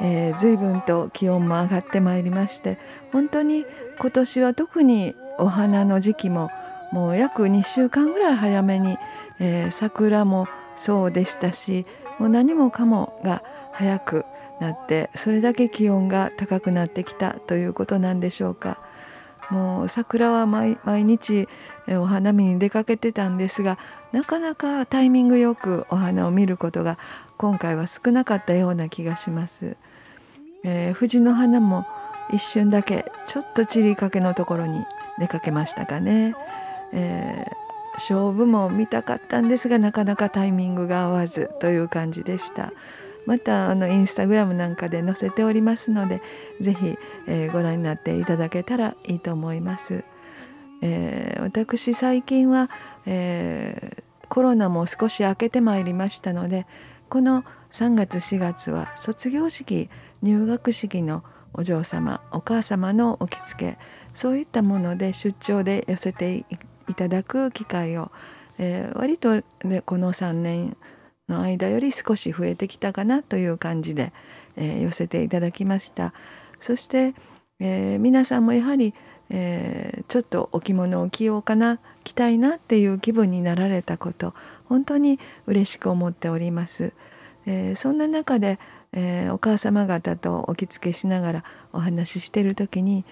えー、随分と気温も上がってまいりまして本当に今年は特にお花の時期ももう約2週間ぐらい早めに、えー、桜もそうでしたしもう何もかもが早くなってそれだけ気温が高くなってきたということなんでしょうか。もう桜は毎日お花見に出かけてたんですがなかなかタイミングよくお花を見ることが今回は少なかったような気がします。えー、藤の花も一瞬だけちょっと散りかけのところに出かけましたかね。えー勝負も見たかったんですがなかなかタイミングが合わずという感じでしたまたあのインスタグラムなんかで載せておりますので是非、えー、ご覧になっていただけたらいいと思います、えー、私最近は、え、コロナも少し明けてまいりましたのでこの3月4月は卒業式入学式のお嬢様お母様のお着付けそういったもので出張で寄せていただく機会を、えー、割と、ね、この3年の間より少し増えてきたかなという感じで、えー、寄せていただきました。そして、えー、皆さんもやはり、えー、ちょっとお着物を着ようかな着たいなっていう気分になられたこと本当に嬉しく思っております、えそんな中で、えお母様方とお着付けしながらお話ししてる時に、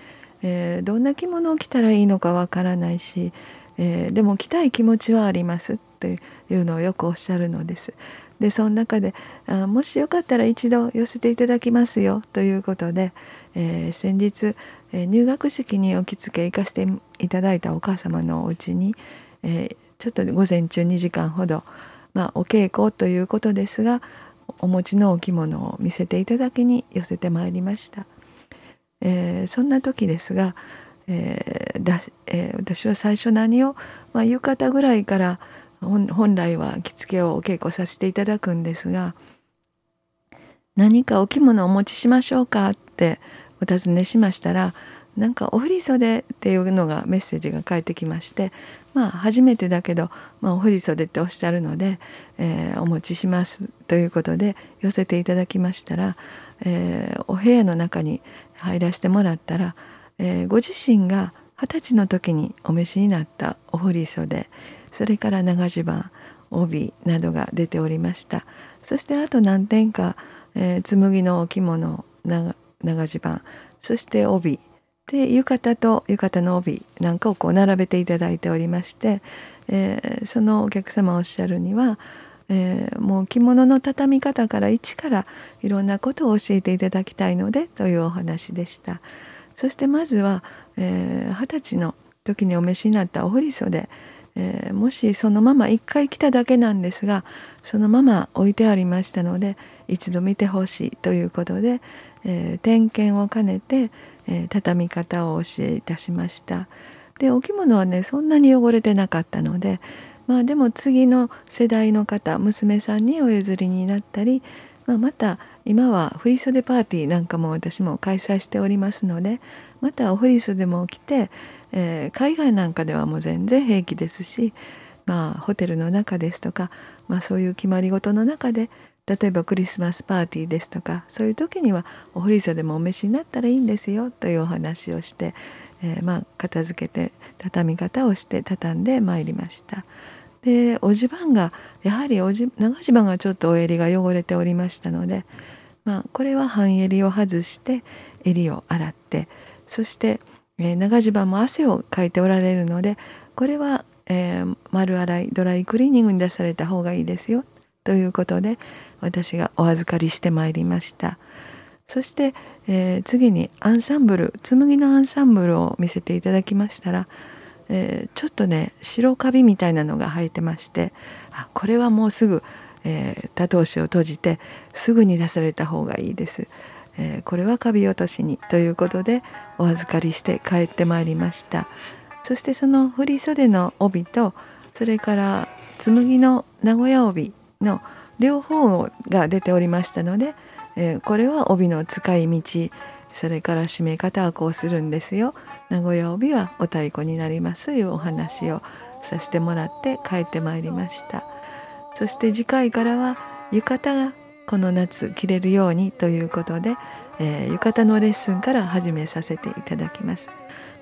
えどんな着物を着たらいいのかわからないし、えー、でも来たい気持ちはありますっていうのをよくおっしゃるのです。でその中であもしよかったら一度寄せていただきますよということで、えー、先日、えー、入学式にお着付け行かせていただいたお母様のお家に、えー、ちょっと午前中2時間ほど、まあ、お稽古ということですがお持ちのお着物を見せていただきに寄せてまいりました。えー、そんな時ですがえーだえー、私は最初何を、まあ、浴衣ぐらいから本来は着付けをお稽古させていただくんですが何かお着物をお持ちしましょうかってお尋ねしましたらなんかお振り袖っていうのがメッセージが返ってきましてまあ初めてだけど、まあ、お振り袖っておっしゃるので、えー、お持ちしますということで寄せていただきましたら、えー、お部屋の中に入らせてもらったら「えー、ご自身が二十歳の時にお召しになったお振り袖それから長襦袢帯などが出ておりました。そしてあと何点か、えー、紬のお着物長襦袢そして帯で浴衣と浴衣の帯なんかをこう並べていただいておりまして、えー、そのお客様おっしゃるには、えー、もう着物の畳み方から一からいろんなことを教えていただきたいのでというお話でした。そしてまずは二十、えー、歳の時にお召しになったお振袖、えー、もしそのまま一回着ただけなんですがそのまま置いてありましたので一度見てほしいということで、えー、点検を兼ねて、えー、畳み方をお教えいたしました。でお着物はねそんなに汚れてなかったのでまあでも次の世代の方娘さんにお譲りになったり、まあ、また今は振袖パーティーなんかも私も開催しておりますのでまたお振袖も着て、えー、海外なんかではもう全然平気ですし、まあ、ホテルの中ですとか、まあ、そういう決まり事の中で例えばクリスマスパーティーですとかそういう時にはお振袖もお召しになったらいいんですよというお話をして、えー、まあ片付けて畳み方をして畳んでまいりました。でお襦袢がやはりおじ長襦袢がちょっとお襟が汚れておりましたのでまあ、これは半襟を外して襟を洗ってそして、えー、長襦袢も汗をかいておられるのでこれは、えー、丸洗いドライクリーニングに出された方がいいですよということで私がお預かりしてまいりましたそして、えー、次にアンサンブル紬のアンサンブルを見せていただきましたら、えー、ちょっとね白カビみたいなのが生えてましてあこれはもうすぐえー、多頭紙を閉じてすぐに出された方がいいです。えー、これはカビ落としにということでお預かりして帰ってまいりましたそしてその振袖の帯とそれから紬の名古屋帯の両方が出ておりましたので、えー、これは帯の使い道それから締め方はこうするんですよ。名古屋帯はお太鼓になりますいうお話をさせてもらって帰ってまいりました。そして次回からは浴衣がこの夏着れるようにということで、えー、浴衣のレッスンから始めさせていただきます、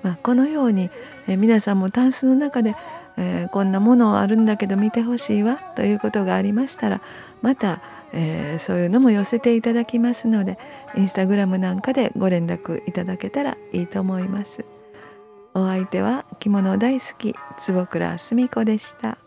まあ、このように、えー、皆さんもタンスの中で、えー、こんなものあるんだけど見てほしいわということがありましたらまた、えー、そういうのも寄せていただきますのでインスタグラムなんかでご連絡いただけたらいいと思いますお相手は着物大好き坪倉澄子でした。